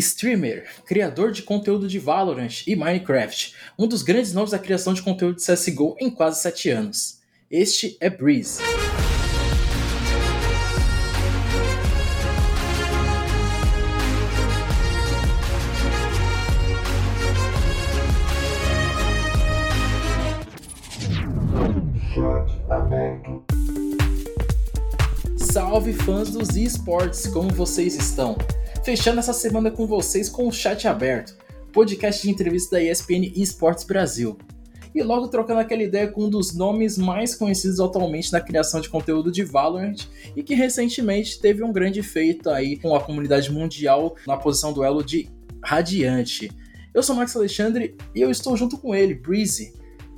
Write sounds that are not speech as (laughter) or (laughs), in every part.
Streamer, criador de conteúdo de Valorant e Minecraft, um dos grandes nomes da criação de conteúdo de CSGO em quase 7 anos. Este é Breeze. Salve fãs dos esportes, como vocês estão? Fechando essa semana com vocês com o chat aberto, podcast de entrevista da ESPN Esportes Brasil. E logo trocando aquela ideia com um dos nomes mais conhecidos atualmente na criação de conteúdo de Valorant e que recentemente teve um grande feito aí com a comunidade mundial na posição do elo de Radiante. Eu sou Max Alexandre e eu estou junto com ele, Breezy,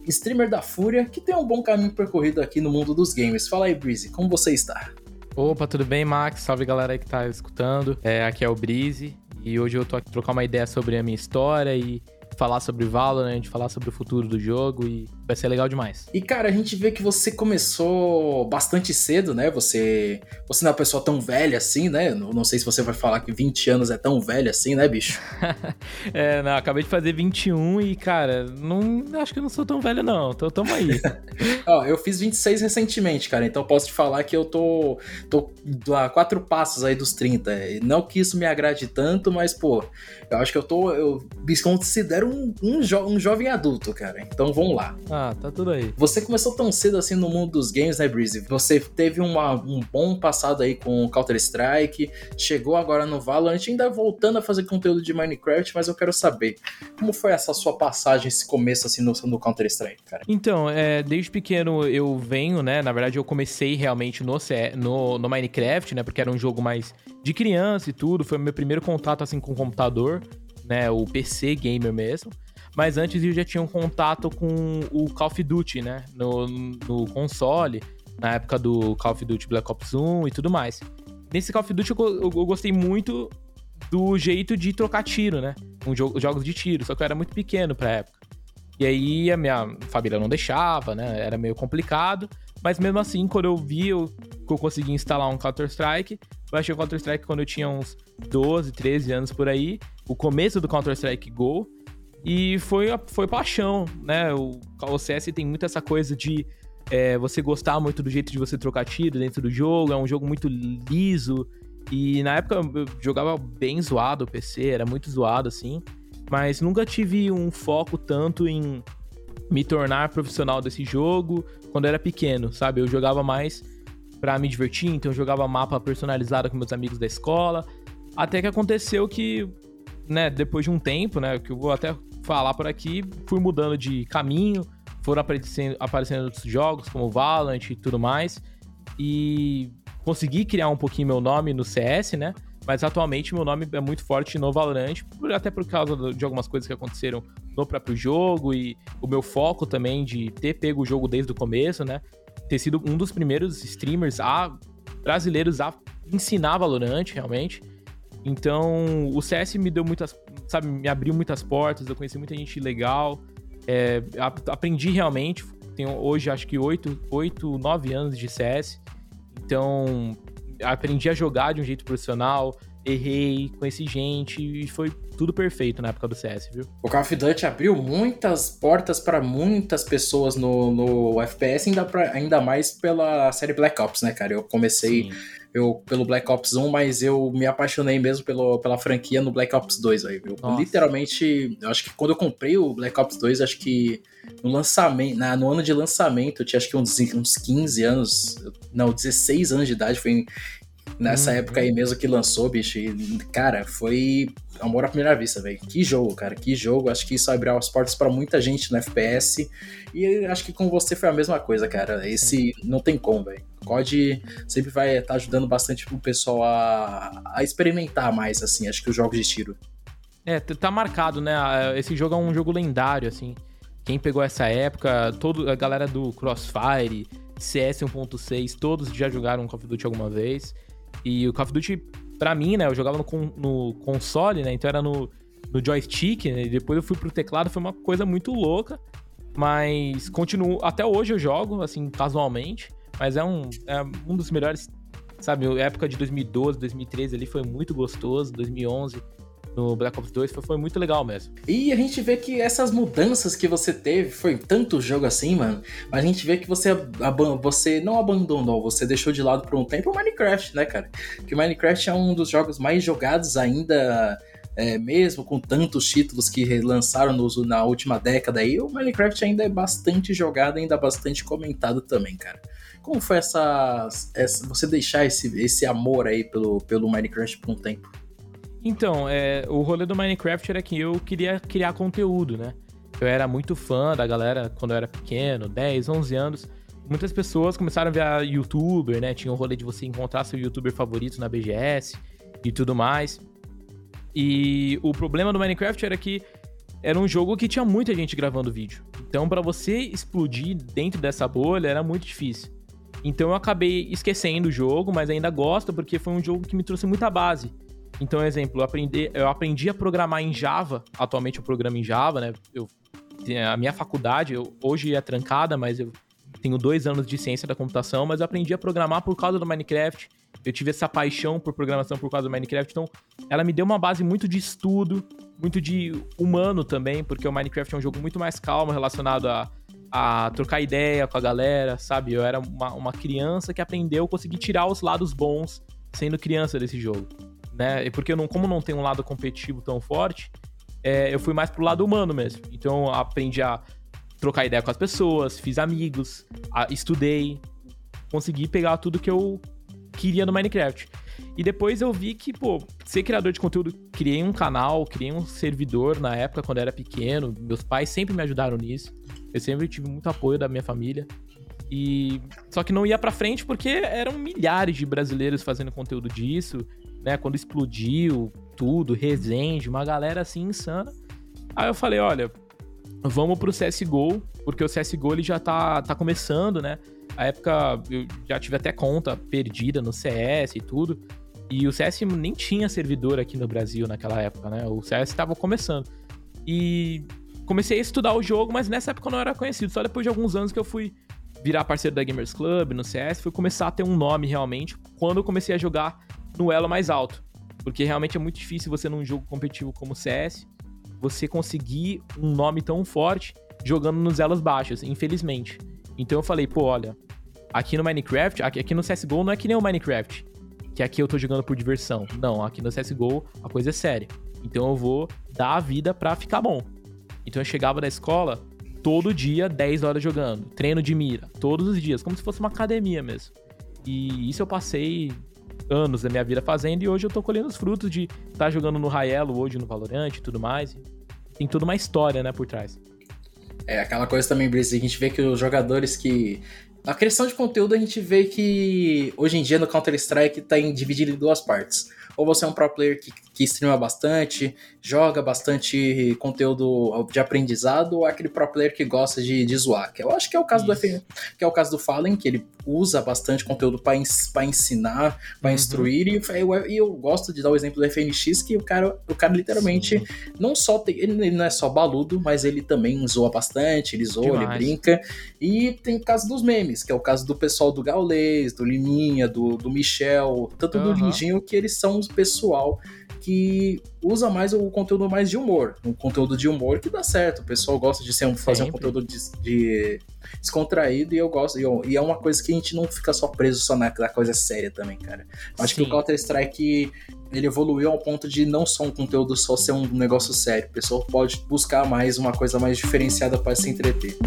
streamer da Fúria, que tem um bom caminho percorrido aqui no mundo dos games. Fala aí, Breezy, como você está? Opa, tudo bem, Max? Salve galera aí que tá escutando. É, aqui é o Brise e hoje eu tô aqui trocar uma ideia sobre a minha história e falar sobre Valorant, falar sobre o futuro do jogo e vai ser legal demais. E cara, a gente vê que você começou bastante cedo, né? Você, você não é uma pessoa tão velha assim, né? Não, não sei se você vai falar que 20 anos é tão velho assim, né, bicho? (laughs) é, não, acabei de fazer 21 e, cara, não acho que eu não sou tão velho não. Então tamo aí. (laughs) Ó, eu fiz 26 recentemente, cara, então posso te falar que eu tô tô a quatro passos aí dos 30. Não que isso me agrade tanto, mas pô, eu acho que eu tô eu me considero um, um, jo um jovem adulto, cara. Então vamos lá. Ah, tá tudo aí. Você começou tão cedo assim no mundo dos games, né, Breezy? Você teve uma, um bom passado aí com Counter-Strike, chegou agora no Valorant, ainda voltando a fazer conteúdo de Minecraft, mas eu quero saber, como foi essa sua passagem, esse começo assim no, no Counter-Strike, cara? Então, é, desde pequeno eu venho, né, na verdade eu comecei realmente no, no, no Minecraft, né, porque era um jogo mais de criança e tudo, foi o meu primeiro contato assim com o computador, né, o PC gamer mesmo. Mas antes eu já tinha um contato com o Call of Duty, né? No, no console, na época do Call of Duty Black Ops 1 e tudo mais. Nesse Call of Duty eu, eu, eu gostei muito do jeito de trocar tiro, né? Um jogo, jogos de tiro, só que eu era muito pequeno pra época. E aí a minha família não deixava, né? Era meio complicado. Mas mesmo assim, quando eu vi eu, que eu consegui instalar um Counter-Strike, eu achei o Counter-Strike quando eu tinha uns 12, 13 anos por aí. O começo do Counter-Strike Go. E foi, foi paixão, né? O, o CS tem muito essa coisa de é, você gostar muito do jeito de você trocar tiro dentro do jogo, é um jogo muito liso. E na época eu jogava bem zoado o PC, era muito zoado assim. Mas nunca tive um foco tanto em me tornar profissional desse jogo quando eu era pequeno, sabe? Eu jogava mais para me divertir, então eu jogava mapa personalizado com meus amigos da escola. Até que aconteceu que, né, depois de um tempo, né, que eu vou até falar por aqui, fui mudando de caminho, foram aparecendo, aparecendo outros jogos, como Valorant e tudo mais, e consegui criar um pouquinho meu nome no CS, né? Mas atualmente meu nome é muito forte no Valorant, até por causa de algumas coisas que aconteceram no próprio jogo e o meu foco também de ter pego o jogo desde o começo, né? Ter sido um dos primeiros streamers a, brasileiros a ensinar Valorant, realmente. Então, o CS me deu muitas, sabe, me abriu muitas portas, eu conheci muita gente legal, é, aprendi realmente, tenho hoje acho que 8, 8, 9 anos de CS, então aprendi a jogar de um jeito profissional, errei, conheci gente e foi tudo perfeito na época do CS, viu? O Call of Duty abriu muitas portas para muitas pessoas no, no FPS, ainda, pra, ainda mais pela série Black Ops, né, cara? Eu comecei eu, pelo Black Ops 1, mas eu me apaixonei mesmo pelo, pela franquia no Black Ops 2, velho. literalmente, eu acho que quando eu comprei o Black Ops 2, acho que no lançamento, na, no ano de lançamento, eu tinha acho que uns, uns 15 anos, não, 16 anos de idade, foi nessa hum, época aí mesmo que lançou, bicho. E, cara, foi amor à primeira vista, velho. Que jogo, cara, que jogo. Acho que isso abriu as portas para muita gente no FPS. E acho que com você foi a mesma coisa, cara. Esse não tem como, velho. COD sempre vai estar tá ajudando bastante o pessoal a, a experimentar mais, assim, acho que os jogos de tiro. É, tá marcado, né? Esse jogo é um jogo lendário, assim. Quem pegou essa época, todo, a galera do Crossfire, CS 1.6, todos já jogaram Call of Duty alguma vez. E o Call of Duty, pra mim, né, eu jogava no, no console, né, então era no, no joystick, né, e depois eu fui pro teclado, foi uma coisa muito louca, mas continuo, até hoje eu jogo, assim, casualmente, mas é um, é um dos melhores, sabe, época de 2012, 2013 ali foi muito gostoso, 2011 no Black Ops 2 foi, muito legal mesmo. E a gente vê que essas mudanças que você teve, foi tanto jogo assim, mano, mas a gente vê que você, você não abandonou, você deixou de lado por um tempo o Minecraft, né, cara? Que o Minecraft é um dos jogos mais jogados ainda é, mesmo com tantos títulos que lançaram na última década aí, o Minecraft ainda é bastante jogado, ainda bastante comentado também, cara. Como foi essa, essa você deixar esse, esse amor aí pelo, pelo Minecraft por um tempo? Então, é, o rolê do Minecraft era que eu queria criar conteúdo, né? Eu era muito fã da galera quando eu era pequeno, 10, 11 anos. Muitas pessoas começaram a ver youtuber, né? Tinha o rolê de você encontrar seu youtuber favorito na BGS e tudo mais. E o problema do Minecraft era que era um jogo que tinha muita gente gravando vídeo. Então, para você explodir dentro dessa bolha era muito difícil. Então, eu acabei esquecendo o jogo, mas ainda gosto porque foi um jogo que me trouxe muita base. Então, exemplo, eu aprendi, eu aprendi a programar em Java. Atualmente eu programo em Java, né? Eu, a minha faculdade eu, hoje é trancada, mas eu tenho dois anos de ciência da computação, mas eu aprendi a programar por causa do Minecraft. Eu tive essa paixão por programação por causa do Minecraft, então ela me deu uma base muito de estudo, muito de humano também, porque o Minecraft é um jogo muito mais calmo relacionado a, a trocar ideia com a galera, sabe? Eu era uma, uma criança que aprendeu a conseguir tirar os lados bons sendo criança desse jogo, né? Porque eu não, como não tem um lado competitivo tão forte, é, eu fui mais pro lado humano mesmo. Então aprendi a trocar ideia com as pessoas, fiz amigos, a, estudei, consegui pegar tudo que eu queria no Minecraft. E depois eu vi que, pô, ser criador de conteúdo, criei um canal, criei um servidor na época quando eu era pequeno. Meus pais sempre me ajudaram nisso. Eu sempre tive muito apoio da minha família. E só que não ia para frente porque eram milhares de brasileiros fazendo conteúdo disso, né? Quando explodiu tudo, Resende, uma galera assim insana. Aí eu falei, olha, vamos pro CSGO, porque o CSGO ele já tá, tá começando, né? A época eu já tive até conta perdida no CS e tudo. E o CS nem tinha servidor aqui no Brasil naquela época, né? O CS estava começando. E comecei a estudar o jogo, mas nessa época eu não era conhecido. Só depois de alguns anos que eu fui virar parceiro da Gamers Club no CS, fui começar a ter um nome realmente quando eu comecei a jogar no elo mais alto. Porque realmente é muito difícil você num jogo competitivo como o CS, você conseguir um nome tão forte jogando nos elos baixos, infelizmente. Então eu falei, pô, olha, aqui no Minecraft, aqui, no CSGO não é que nem o Minecraft, que aqui eu tô jogando por diversão. Não, aqui no CSGO a coisa é séria. Então eu vou dar a vida pra ficar bom. Então eu chegava da escola todo dia, 10 horas jogando. Treino de mira, todos os dias, como se fosse uma academia mesmo. E isso eu passei anos da minha vida fazendo e hoje eu tô colhendo os frutos de estar tá jogando no Raelo hoje no Valorant e tudo mais. Tem toda uma história, né, por trás. É aquela coisa também, Brice, a gente vê que os jogadores que. A questão de conteúdo a gente vê que hoje em dia no Counter-Strike tá dividido em duas partes. Ou você é um pro player que, que streama bastante, joga bastante conteúdo de aprendizado, ou é aquele pro player que gosta de, de zoar. Que eu acho que é o caso Isso. do que é o caso do Fallen, que ele usa bastante conteúdo para ensinar, para uhum. instruir, e eu, eu, gosto de dar o exemplo do FNX, que o cara, o cara literalmente Sim. não só tem, ele não é só baludo, mas ele também zoa bastante, ele zoa, Demais. ele brinca. E tem o caso dos memes, que é o caso do pessoal do Gaulês, do Liminha, do, do Michel, tanto uhum. do Lindinho, que eles são o pessoal que usa mais o conteúdo mais de humor. Um conteúdo de humor que dá certo. O pessoal gosta de ser um, fazer um conteúdo de, de, descontraído e eu gosto. E, eu, e, é uma coisa que a gente não fica só preso só na, na coisa séria também, cara. Acho Sim. que o Counter-Strike ele evoluiu ao ponto de não só um conteúdo só ser um negócio sério. O pessoal pode buscar mais uma coisa mais diferenciada para se entreter.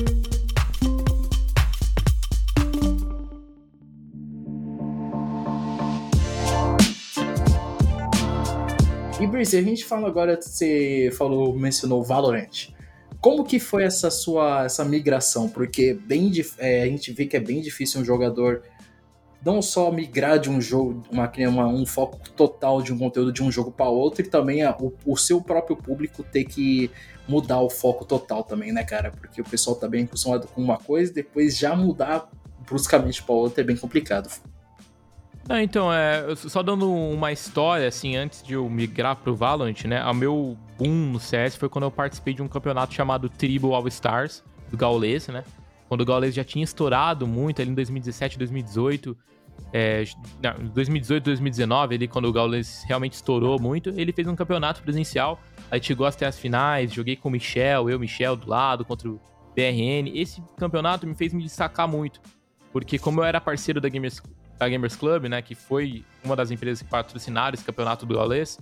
Breezy, a gente fala agora, você falou, mencionou Valorant. Como que foi essa sua essa migração? Porque bem, é, a gente vê que é bem difícil um jogador não só migrar de um jogo, uma, uma, um foco total de um conteúdo de um jogo para outro, e também a, o, o, seu próprio público ter que mudar o foco total também, né, cara? Porque o pessoal tá bem acostumado com uma coisa, depois já mudar bruscamente para outra é bem complicado. Não, então, é, só dando uma história, assim, antes de eu migrar pro Valorant, né? O meu boom no CS foi quando eu participei de um campeonato chamado Tribal All Stars, do Gaules, né? Quando o Gaules já tinha estourado muito, ali em 2017, 2018. É, em 2018, 2019, ele, quando o Gaules realmente estourou muito, ele fez um campeonato presencial. Aí chegou até as finais, joguei com o Michel, eu, Michel, do lado, contra o BRN. Esse campeonato me fez me destacar muito. Porque como eu era parceiro da Gamers, da Gamers Club, né, que foi uma das empresas que patrocinaram esse campeonato do Gaules,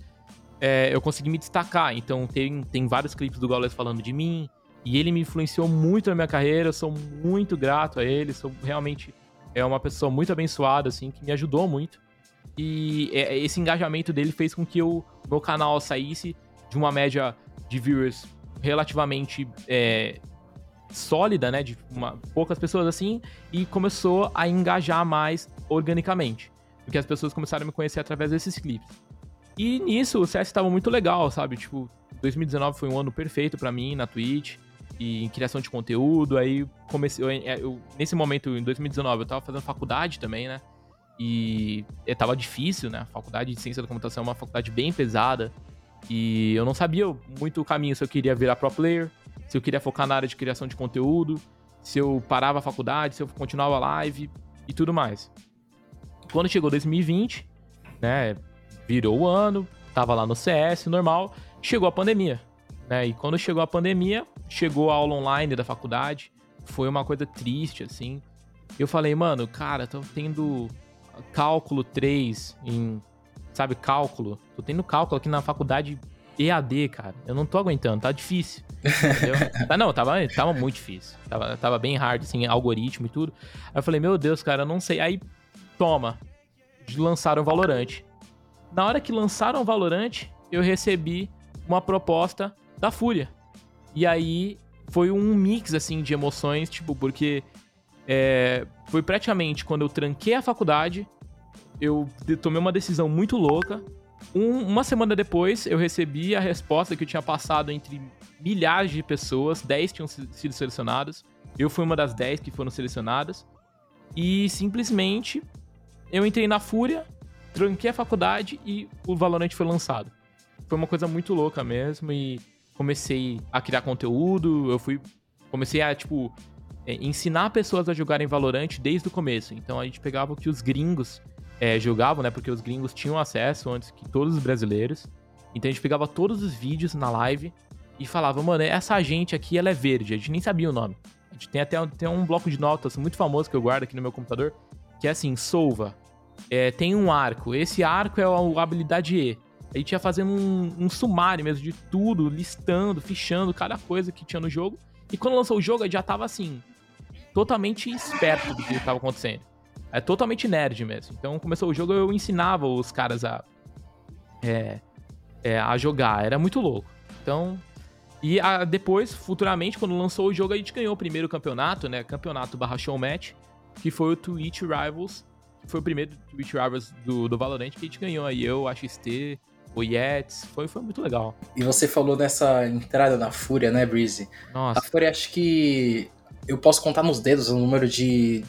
é, eu consegui me destacar. Então tem, tem vários clipes do Gaules falando de mim. E ele me influenciou muito na minha carreira. Eu sou muito grato a ele. Sou realmente é uma pessoa muito abençoada, assim, que me ajudou muito. E é, esse engajamento dele fez com que o meu canal saísse de uma média de viewers relativamente é, sólida, né? De uma, poucas pessoas assim, e começou a engajar mais organicamente. Porque as pessoas começaram a me conhecer através desses clipes. E nisso o CS estava muito legal, sabe? Tipo, 2019 foi um ano perfeito para mim na Twitch e em criação de conteúdo. Aí comecei. Eu, é, eu, nesse momento, em 2019, eu tava fazendo faculdade também, né? E é, tava difícil, né? A faculdade de ciência da computação é uma faculdade bem pesada. E eu não sabia muito o caminho se eu queria virar pro player, se eu queria focar na área de criação de conteúdo, se eu parava a faculdade, se eu continuava live e tudo mais. Quando chegou 2020, né? Virou o ano, tava lá no CS, normal, chegou a pandemia. Né? E quando chegou a pandemia, chegou a aula online da faculdade, foi uma coisa triste, assim. Eu falei, mano, cara, tô tendo cálculo 3 em. Sabe, cálculo? Tô tendo cálculo aqui na faculdade EAD, cara. Eu não tô aguentando, tá difícil. Entendeu? (laughs) ah, não, tava, tava muito difícil. Tava, tava bem hard, assim, algoritmo e tudo. Aí eu falei, meu Deus, cara, eu não sei. Aí, toma. Lançaram Valorant. Na hora que lançaram Valorant, eu recebi uma proposta da Fúria. E aí foi um mix, assim, de emoções, tipo, porque é, foi praticamente quando eu tranquei a faculdade, eu tomei uma decisão muito louca. Um, uma semana depois, eu recebi a resposta que eu tinha passado entre milhares de pessoas, 10 tinham sido selecionadas. Eu fui uma das 10 que foram selecionadas. E simplesmente eu entrei na Fúria, tranquei a faculdade e o Valorant foi lançado. Foi uma coisa muito louca mesmo e comecei a criar conteúdo, eu fui. Comecei a, tipo, é, ensinar pessoas a jogarem Valorant desde o começo. Então a gente pegava o que os gringos é, jogavam, né? Porque os gringos tinham acesso antes que todos os brasileiros. Então a gente pegava todos os vídeos na live e falava, mano, essa gente aqui, ela é verde. A gente nem sabia o nome. A gente tem até tem um bloco de notas muito famoso que eu guardo aqui no meu computador, que é assim, Solva. É, tem um arco. Esse arco é a habilidade E. A gente ia fazendo um, um sumário mesmo de tudo, listando, fichando cada coisa que tinha no jogo. E quando lançou o jogo, a gente já tava assim, totalmente esperto do que estava acontecendo. É totalmente nerd mesmo. Então começou o jogo, eu ensinava os caras a. É, é, a jogar. Era muito louco. Então. E a, depois, futuramente, quando lançou o jogo, a gente ganhou o primeiro campeonato, né? Campeonato barra show match, que foi o Twitch Rivals. Que foi o primeiro Twitch Rivals do, do Valorant que a gente ganhou aí. Eu, a XT, o Yetis, foi, foi muito legal. E você falou dessa entrada na Fúria, né, Breezy? Nossa. A Fúria, acho que eu posso contar nos dedos o número de,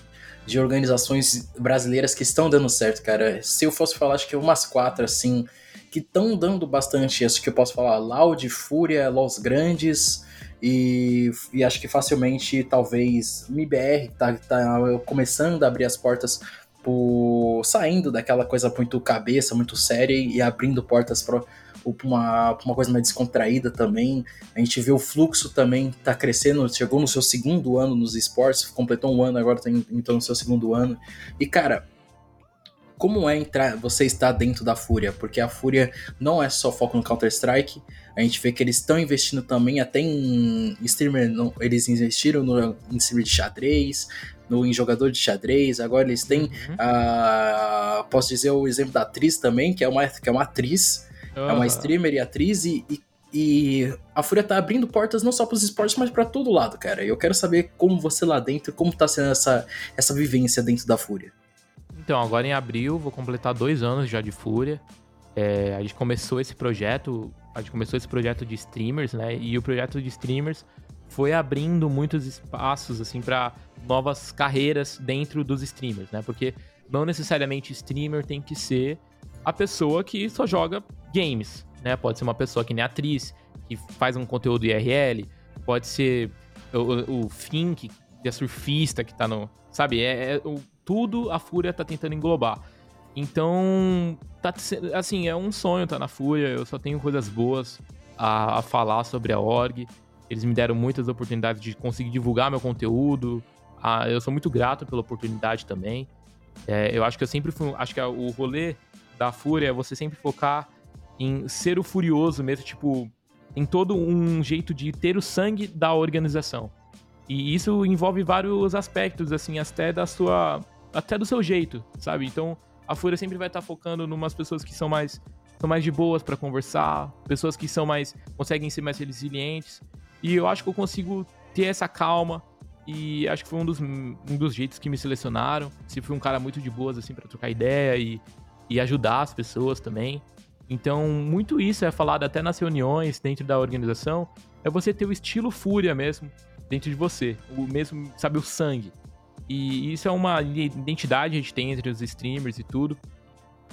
de organizações brasileiras que estão dando certo, cara. Se eu fosse falar, acho que umas quatro, assim, que estão dando bastante, acho que eu posso falar Loud, Fúria, Los Grandes, e, e, acho que facilmente, talvez, que tá, tá começando a abrir as portas tipo, saindo daquela coisa muito cabeça, muito séria e abrindo portas para uma, uma coisa mais descontraída também. A gente vê o fluxo também tá crescendo, chegou no seu segundo ano nos esportes, completou um ano, agora tá entrou no seu segundo ano. E cara, como é entrar, você está dentro da Fúria? Porque a Fúria não é só foco no Counter-Strike, a gente vê que eles estão investindo também até em streamer, eles investiram no, em streamer de xadrez, no, em jogador de xadrez, agora eles têm, uhum. uh, posso dizer o exemplo da atriz também, que é uma, que é uma atriz, uhum. é uma streamer e atriz, e, e, e, a Fúria tá abrindo portas não só para os esportes, mas para todo lado, cara. Eu quero saber como você lá dentro, como tá sendo essa, essa vivência dentro da Fúria. Então, agora em abril, vou completar dois anos já de Fúria. É, a gente começou esse projeto, a gente começou esse projeto de streamers, né? E o projeto de streamers foi abrindo muitos espaços, assim, para novas carreiras dentro dos streamers, né? Porque não necessariamente streamer tem que ser a pessoa que só joga games, né? Pode ser uma pessoa que nem atriz, que faz um conteúdo IRL, pode ser o, o Fink, que é surfista, que tá no. Sabe? É, é, tudo a Fúria tá tentando englobar. Então, tá, assim, é um sonho tá na Fúria, eu só tenho coisas boas a, a falar sobre a org. Eles me deram muitas oportunidades de conseguir divulgar meu conteúdo. Ah, eu sou muito grato pela oportunidade também. É, eu acho que eu sempre fui. Acho que o rolê da Fúria é você sempre focar em ser o furioso mesmo, tipo, em todo um jeito de ter o sangue da organização. E isso envolve vários aspectos, assim, até da sua. Até do seu jeito, sabe? Então, a Fúria sempre vai estar tá focando em umas pessoas que são mais são mais de boas para conversar, pessoas que são mais conseguem ser mais resilientes. E eu acho que eu consigo ter essa calma e acho que foi um dos, um dos jeitos que me selecionaram. Se fui um cara muito de boas assim para trocar ideia e, e ajudar as pessoas também. Então, muito isso é falado até nas reuniões dentro da organização, é você ter o estilo fúria mesmo dentro de você, o mesmo, sabe, o sangue. E isso é uma identidade que a gente tem entre os streamers e tudo.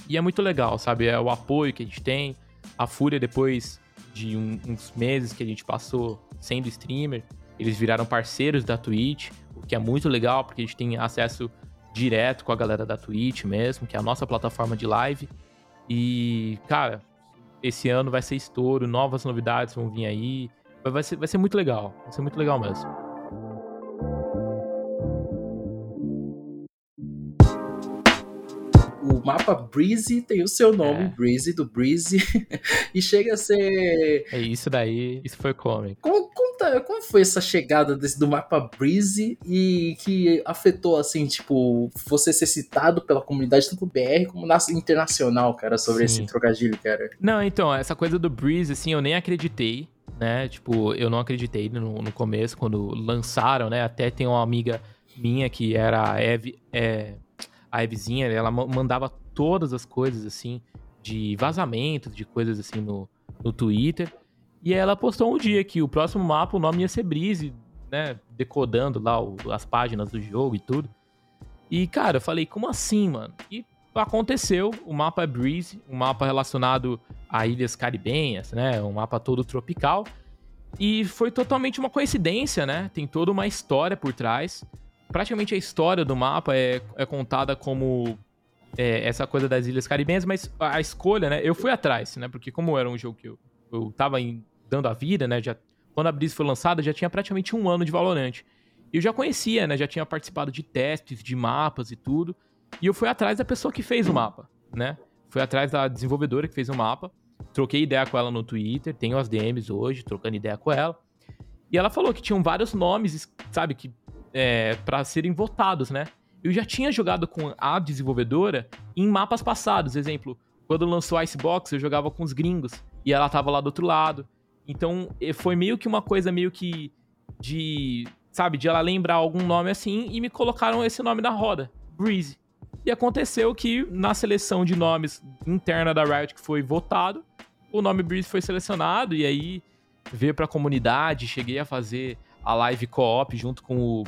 E é muito legal, sabe? É o apoio que a gente tem. A Fúria, depois de um, uns meses que a gente passou sendo streamer, eles viraram parceiros da Twitch, o que é muito legal, porque a gente tem acesso direto com a galera da Twitch mesmo, que é a nossa plataforma de live. E, cara, esse ano vai ser estouro, novas novidades vão vir aí. Vai ser, vai ser muito legal, vai ser muito legal mesmo. O mapa Breezy tem o seu nome, é. Breezy, do Breezy, (laughs) e chega a ser. É isso daí, isso foi cômico. Como, conta, como foi essa chegada desse, do mapa Breezy e que afetou, assim, tipo, você ser citado pela comunidade tanto BR como na internacional, cara, sobre Sim. esse trocadilho, cara? Não, então, essa coisa do Breezy, assim, eu nem acreditei. Né, tipo, eu não acreditei no, no começo, quando lançaram, né? Até tem uma amiga minha que era a Eve, é, a Evezinha, ela mandava todas as coisas, assim, de vazamentos, de coisas assim no, no Twitter. E ela postou um dia que o próximo mapa, o nome ia ser Breeze, né? Decodando lá o, as páginas do jogo e tudo. E, cara, eu falei, como assim, mano? E aconteceu, o mapa é Breeze, um mapa relacionado a ilhas caribenhas, né? Um mapa todo tropical. E foi totalmente uma coincidência, né? Tem toda uma história por trás praticamente a história do mapa é, é contada como é, essa coisa das Ilhas Caribenhas, mas a escolha, né? Eu fui atrás, né? Porque como era um jogo que eu, eu tava em, dando a vida, né? Já, quando a Breeze foi lançada, já tinha praticamente um ano de Valorant. Eu já conhecia, né? Já tinha participado de testes, de mapas e tudo. E eu fui atrás da pessoa que fez o mapa, né? Fui atrás da desenvolvedora que fez o mapa. Troquei ideia com ela no Twitter, tenho as DMs hoje, trocando ideia com ela. E ela falou que tinham vários nomes, sabe, que é, para serem votados, né? Eu já tinha jogado com a desenvolvedora em mapas passados. Exemplo, quando lançou Icebox, eu jogava com os gringos e ela tava lá do outro lado. Então, foi meio que uma coisa meio que de, sabe, de ela lembrar algum nome assim e me colocaram esse nome na roda, Breezy. E aconteceu que na seleção de nomes interna da Riot que foi votado, o nome Breeze foi selecionado e aí veio pra comunidade, cheguei a fazer a live co-op junto com o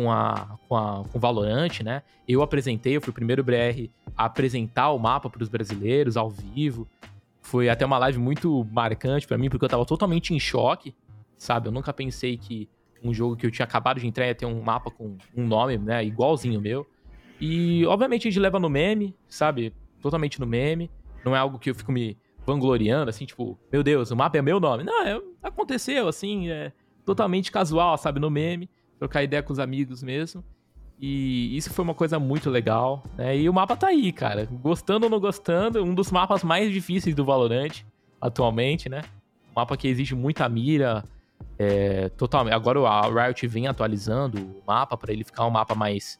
com a com a com Valorant, né? Eu apresentei, eu fui o primeiro BR a apresentar o mapa para os brasileiros ao vivo. Foi até uma live muito marcante para mim porque eu tava totalmente em choque, sabe? Eu nunca pensei que um jogo que eu tinha acabado de entrar ia ter um mapa com um nome, né, igualzinho o meu. E obviamente a gente leva no meme, sabe? Totalmente no meme. Não é algo que eu fico me vangloriando, assim, tipo, meu Deus, o mapa é meu nome. Não, é, aconteceu, assim, é totalmente casual, sabe? No meme trocar ideia com os amigos mesmo. E isso foi uma coisa muito legal, né? E o mapa tá aí, cara. Gostando ou não gostando, um dos mapas mais difíceis do Valorant atualmente, né? Um mapa que exige muita mira. É, totalmente. Agora a Riot vem atualizando o mapa para ele ficar um mapa mais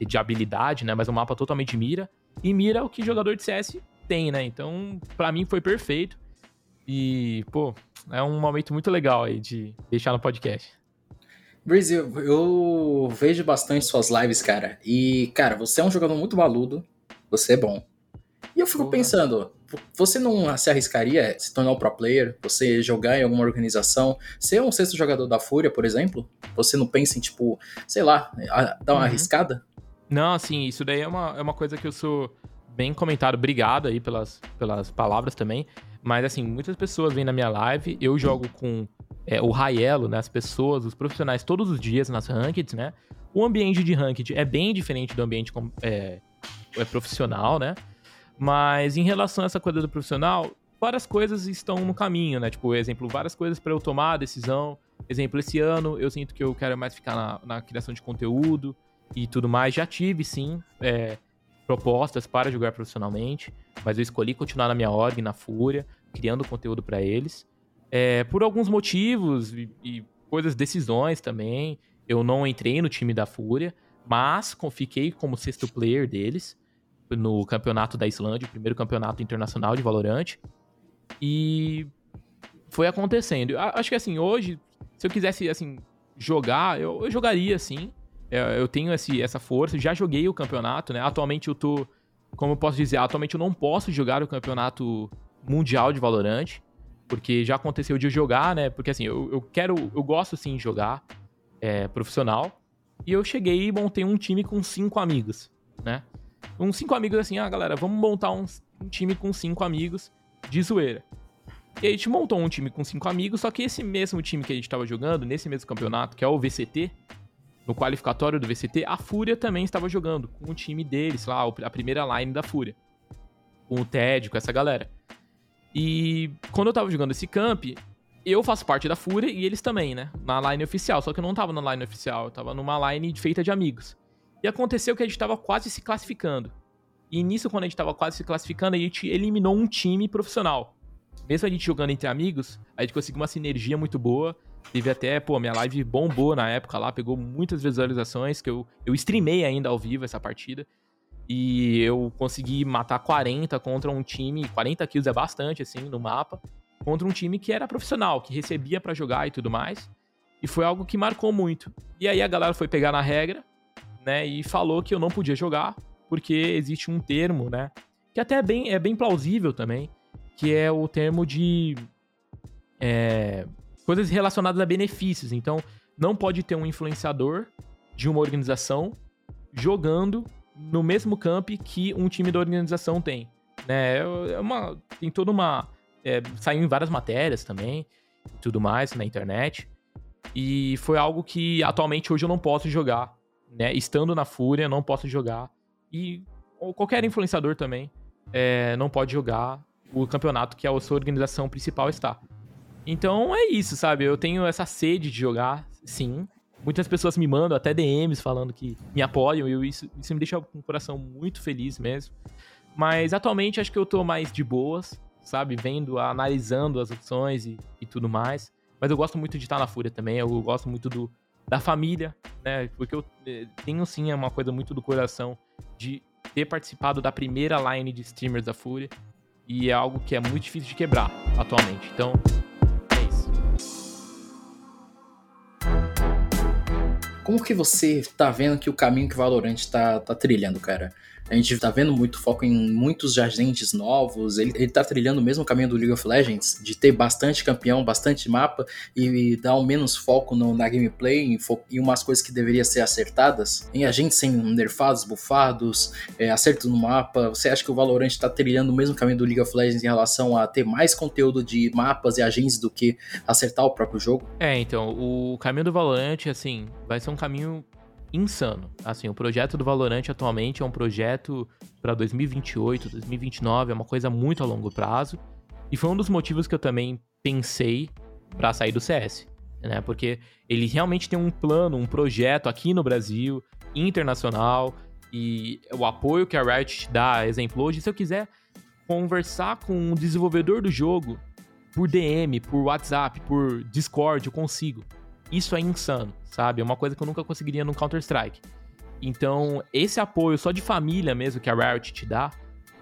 de habilidade, né? Mas um mapa totalmente mira. E mira o que jogador de CS tem, né? Então, para mim foi perfeito. E, pô, é um momento muito legal aí de deixar no podcast. Breezy, eu vejo bastante suas lives, cara. E, cara, você é um jogador muito baludo. Você é bom. E eu fico pensando, você não se arriscaria se tornar um pro player? Você jogar em alguma organização? Ser um sexto jogador da Fúria, por exemplo? Você não pensa em, tipo, sei lá, dar uma uhum. arriscada? Não, assim, isso daí é uma, é uma coisa que eu sou bem comentado. Obrigado aí pelas, pelas palavras também. Mas, assim, muitas pessoas vêm na minha live, eu jogo com é, o high elo, né? As pessoas, os profissionais, todos os dias nas rankeds, né? O ambiente de ranked é bem diferente do ambiente é, é profissional, né? Mas em relação a essa coisa do profissional, várias coisas estão no caminho, né? Tipo, exemplo, várias coisas para eu tomar a decisão. Exemplo, esse ano eu sinto que eu quero mais ficar na, na criação de conteúdo e tudo mais. Já tive, sim, é, propostas para jogar profissionalmente, mas eu escolhi continuar na minha org, na Fúria, criando conteúdo para eles. É, por alguns motivos e, e coisas, decisões também, eu não entrei no time da Fúria, mas fiquei como sexto player deles no campeonato da Islândia, primeiro campeonato internacional de Valorant. E foi acontecendo. Acho que assim, hoje, se eu quisesse assim jogar, eu, eu jogaria assim. É, eu tenho esse, essa força, já joguei o campeonato, né? Atualmente eu tô, como eu posso dizer, atualmente eu não posso jogar o campeonato mundial de Valorant, porque já aconteceu de jogar, né? Porque assim, eu, eu quero, eu gosto sim de jogar é, profissional. E eu cheguei e montei um time com cinco amigos, né? Uns cinco amigos assim, ah, galera, vamos montar um, um time com cinco amigos de zoeira. E a gente montou um time com cinco amigos, só que esse mesmo time que a gente estava jogando, nesse mesmo campeonato, que é o VCT, no qualificatório do VCT, a Fúria também estava jogando com o time deles, lá, a primeira line da Fúria. Com o Ted, com essa galera. E quando eu tava jogando esse camp, eu faço parte da Fúria e eles também, né? Na line oficial. Só que eu não tava na line oficial, eu tava numa line feita de amigos. E aconteceu que a gente tava quase se classificando. E nisso, quando a gente tava quase se classificando, a gente eliminou um time profissional. Mesmo a gente jogando entre amigos, a gente conseguiu uma sinergia muito boa. Teve até, pô, minha live bombou na época lá, pegou muitas visualizações, que eu, eu streamei ainda ao vivo essa partida. E eu consegui matar 40 contra um time, 40 kills é bastante, assim, no mapa, contra um time que era profissional, que recebia para jogar e tudo mais. E foi algo que marcou muito. E aí a galera foi pegar na regra, né, e falou que eu não podia jogar, porque existe um termo, né? Que até é bem, é bem plausível também, que é o termo de é, coisas relacionadas a benefícios. Então, não pode ter um influenciador de uma organização jogando no mesmo camp que um time da organização tem. Né? É uma, tem toda uma. É, saiu em várias matérias também, tudo mais na internet. E foi algo que atualmente hoje eu não posso jogar. Né? Estando na Fúria, não posso jogar e qualquer influenciador também é, não pode jogar o campeonato que a sua organização principal está. Então é isso, sabe? Eu tenho essa sede de jogar, sim. Muitas pessoas me mandam até DMs falando que me apoiam e isso, isso me deixa com o coração muito feliz mesmo. Mas atualmente acho que eu tô mais de boas, sabe? Vendo, analisando as opções e, e tudo mais. Mas eu gosto muito de estar na Fúria também, eu gosto muito do, da família, né? Porque eu eh, tenho sim uma coisa muito do coração de ter participado da primeira line de streamers da Fúria. E é algo que é muito difícil de quebrar atualmente. Então, Como que você tá vendo que o caminho que o Valorant tá, tá trilhando, cara? A gente tá vendo muito foco em muitos agentes novos. Ele, ele tá trilhando o mesmo caminho do League of Legends, de ter bastante campeão, bastante mapa e, e dar um menos foco no, na gameplay, em, umas coisas que deveriam ser acertadas. Em agentes sem nerfados, bufados, é, acerto no mapa. Você acha que o Valorant tá trilhando o mesmo caminho do League of Legends em relação a ter mais conteúdo de mapas e agentes do que acertar o próprio jogo? É, então, o caminho do Valorant, assim, vai ser um caminho insano. Assim, o projeto do Valorant atualmente é um projeto para 2028, 2029, é uma coisa muito a longo prazo. E foi um dos motivos que eu também pensei para sair do CS, né? Porque ele realmente tem um plano, um projeto aqui no Brasil, internacional, e o apoio que a Riot dá, exemplo, hoje, se eu quiser conversar com um desenvolvedor do jogo por DM, por WhatsApp, por Discord, eu consigo. Isso é insano, sabe? É uma coisa que eu nunca conseguiria no Counter-Strike. Então, esse apoio só de família mesmo que a Riot te dá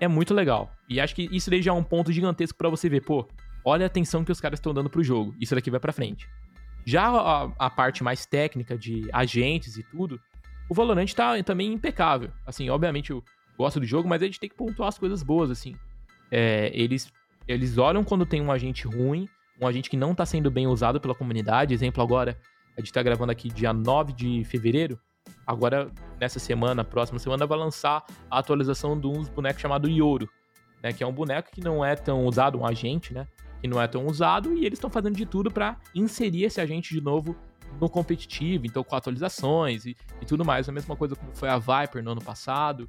é muito legal. E acho que isso daí já é um ponto gigantesco para você ver, pô, olha a atenção que os caras estão dando pro jogo. Isso daqui vai para frente. Já a, a, parte mais técnica de agentes e tudo, o Valorant tá também impecável. Assim, obviamente eu gosto do jogo, mas a gente tem que pontuar as coisas boas, assim. É, eles, eles olham quando tem um agente ruim um agente que não está sendo bem usado pela comunidade. Exemplo agora, a gente está gravando aqui dia 9 de fevereiro. Agora, nessa semana, próxima semana, vai lançar a atualização de uns bonecos chamado Yoro, né? Que é um boneco que não é tão usado, um agente, né? Que não é tão usado, e eles estão fazendo de tudo para inserir esse agente de novo no competitivo, então com atualizações e, e tudo mais. A mesma coisa como foi a Viper no ano passado.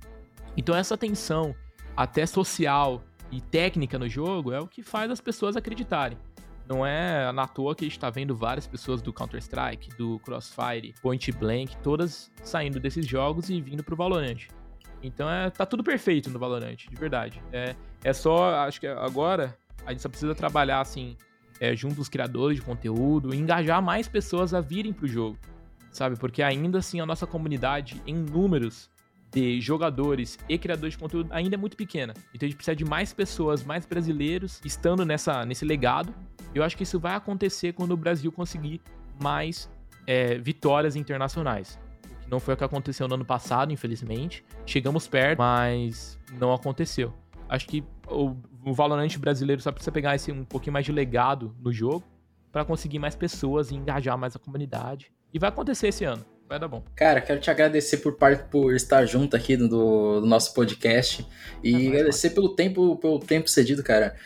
Então essa tensão até social e técnica no jogo é o que faz as pessoas acreditarem. Não é na toa que a gente tá vendo várias pessoas do Counter-Strike, do Crossfire, Point Blank, todas saindo desses jogos e vindo pro Valorant. Então é, tá tudo perfeito no Valorant, de verdade. É, é só, acho que agora a gente só precisa trabalhar assim, é, junto aos criadores de conteúdo, engajar mais pessoas a virem pro jogo, sabe? Porque ainda assim a nossa comunidade, em números de jogadores e criadores de conteúdo, ainda é muito pequena. Então a gente precisa de mais pessoas, mais brasileiros, estando nessa, nesse legado. Eu acho que isso vai acontecer quando o Brasil conseguir mais é, vitórias internacionais. Não foi o que aconteceu no ano passado, infelizmente. Chegamos perto, mas não aconteceu. Acho que o, o Valorant brasileiro só precisa pegar esse um pouquinho mais de legado no jogo para conseguir mais pessoas e engajar mais a comunidade. E vai acontecer esse ano. Vai dar bom. Cara, quero te agradecer por, por estar junto aqui do, do nosso podcast e é agradecer pelo tempo, pelo tempo cedido, cara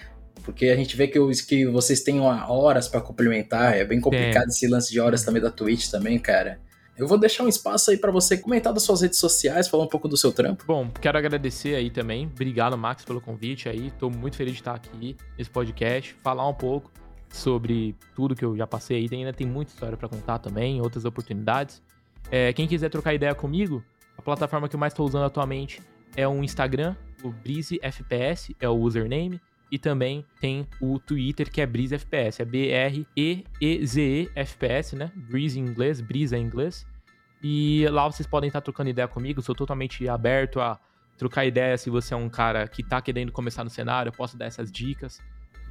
porque a gente vê que, os, que vocês têm horas para complementar, é bem complicado é. esse lance de horas também da Twitch também, cara. Eu vou deixar um espaço aí para você comentar das suas redes sociais, falar um pouco do seu trampo. Bom, quero agradecer aí também. Obrigado, Max, pelo convite aí. Tô muito feliz de estar aqui nesse podcast, falar um pouco sobre tudo que eu já passei aí. Ainda tem muita história para contar também, outras oportunidades. É, quem quiser trocar ideia comigo, a plataforma que eu mais estou usando atualmente é o Instagram, o Breeze FPS é o username. E também tem o Twitter, que é Breeze FPS. É B-R-E-E-Z-E FPS, né? Breeze em inglês, Breeze em inglês. E lá vocês podem estar trocando ideia comigo. Sou totalmente aberto a trocar ideia se você é um cara que está querendo começar no cenário. Eu posso dar essas dicas.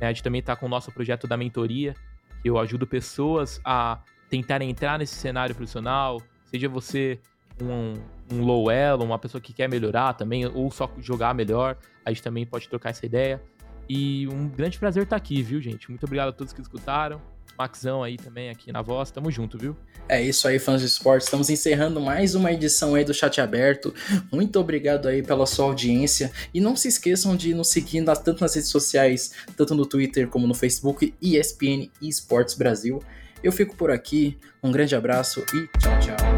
Né? A gente também está com o nosso projeto da mentoria. Que eu ajudo pessoas a tentarem entrar nesse cenário profissional. Seja você um, um low elo, uma pessoa que quer melhorar também, ou só jogar melhor. A gente também pode trocar essa ideia. E um grande prazer estar aqui, viu, gente? Muito obrigado a todos que escutaram. Maxão aí também aqui na voz, tamo junto, viu? É isso aí, fãs de esportes. Estamos encerrando mais uma edição aí do Chat Aberto. Muito obrigado aí pela sua audiência. E não se esqueçam de nos seguir nas, tanto nas redes sociais, tanto no Twitter como no Facebook, ESPN Esportes Brasil. Eu fico por aqui, um grande abraço e tchau, tchau.